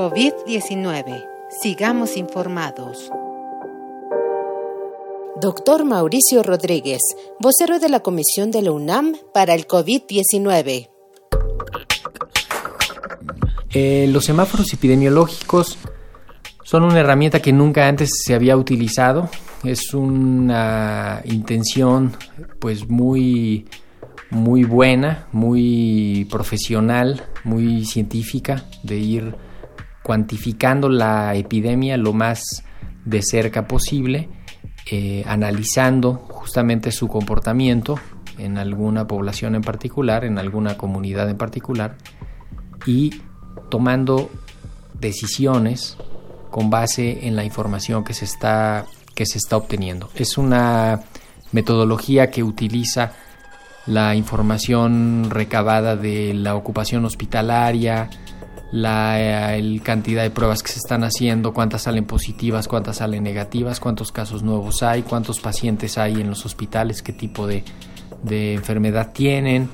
COVID-19. Sigamos informados. Doctor Mauricio Rodríguez, vocero de la Comisión de la UNAM para el COVID-19. Eh, los semáforos epidemiológicos son una herramienta que nunca antes se había utilizado. Es una intención pues muy muy buena, muy profesional, muy científica de ir cuantificando la epidemia lo más de cerca posible, eh, analizando justamente su comportamiento en alguna población en particular, en alguna comunidad en particular, y tomando decisiones con base en la información que se está, que se está obteniendo. Es una metodología que utiliza la información recabada de la ocupación hospitalaria, la cantidad de pruebas que se están haciendo, cuántas salen positivas, cuántas salen negativas, cuántos casos nuevos hay, cuántos pacientes hay en los hospitales, qué tipo de, enfermedad tienen.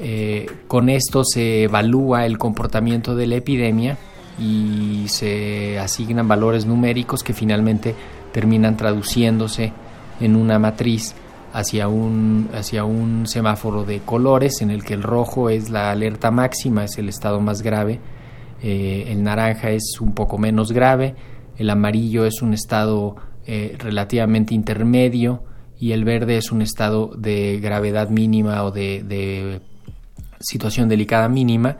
Eh, con esto se evalúa el comportamiento de la epidemia y se asignan valores numéricos que finalmente terminan traduciéndose en una matriz hacia un, hacia un semáforo de colores en el que el rojo es la alerta máxima, es el estado más grave, eh, el naranja es un poco menos grave, el amarillo es un estado eh, relativamente intermedio. Y el verde es un estado de gravedad mínima o de, situación delicada mínima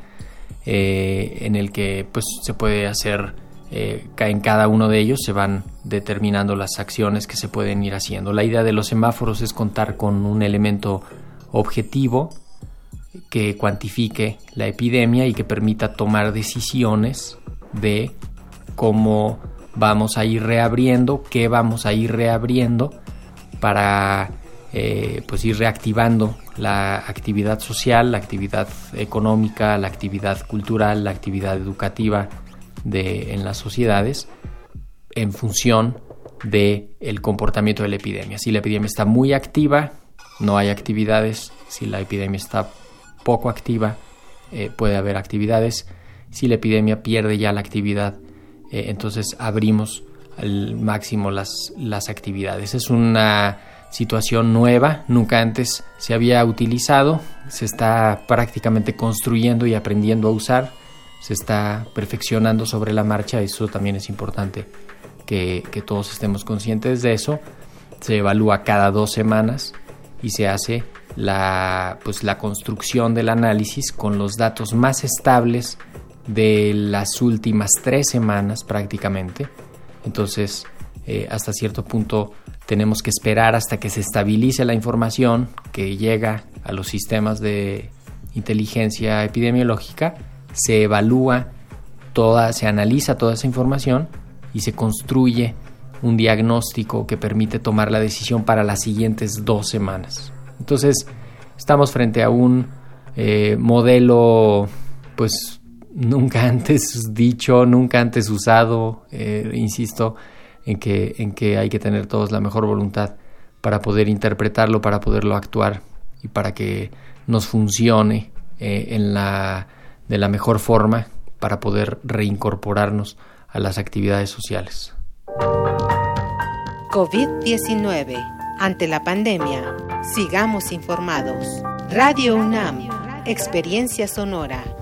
eh, en el que pues se puede hacer eh, en cada uno de ellos se van determinando las acciones que se pueden ir haciendo. La idea de los semáforos es contar con un elemento objetivo que cuantifique la epidemia y que permita tomar decisiones de cómo vamos a ir reabriendo, qué vamos a ir reabriendo para eh, pues ir reactivando la actividad social, la actividad económica, la actividad cultural, la actividad educativa, de, en las sociedades en función del el comportamiento de la epidemia. Si la epidemia está muy activa, no hay actividades. Si la epidemia está poco activa, eh, puede haber actividades. Si la epidemia pierde ya la actividad, eh, entonces abrimos al máximo las, las actividades. Es una situación nueva, nunca antes se había utilizado, se está prácticamente construyendo y aprendiendo a usar se está perfeccionando sobre la marcha, eso también es importante que, todos estemos conscientes de eso. Se evalúa cada dos semanas y se hace la, pues, la construcción del análisis con los datos más estables de las últimas tres semanas prácticamente. Entonces, eh, hasta cierto punto tenemos que esperar hasta que se estabilice la información que llega a los sistemas de inteligencia epidemiológica se evalúa toda, se analiza toda esa información y se construye un diagnóstico que permite tomar la decisión para las siguientes dos semanas. Entonces, estamos frente a un eh, modelo, pues, nunca antes dicho, nunca antes usado, eh, insisto, en que, en que hay que tener todos la mejor voluntad para poder interpretarlo, para poderlo actuar y para que nos funcione eh, en la de la mejor forma para poder reincorporarnos a las actividades sociales. COVID-19. Ante la pandemia, sigamos informados. Radio UNAM, Experiencia Sonora.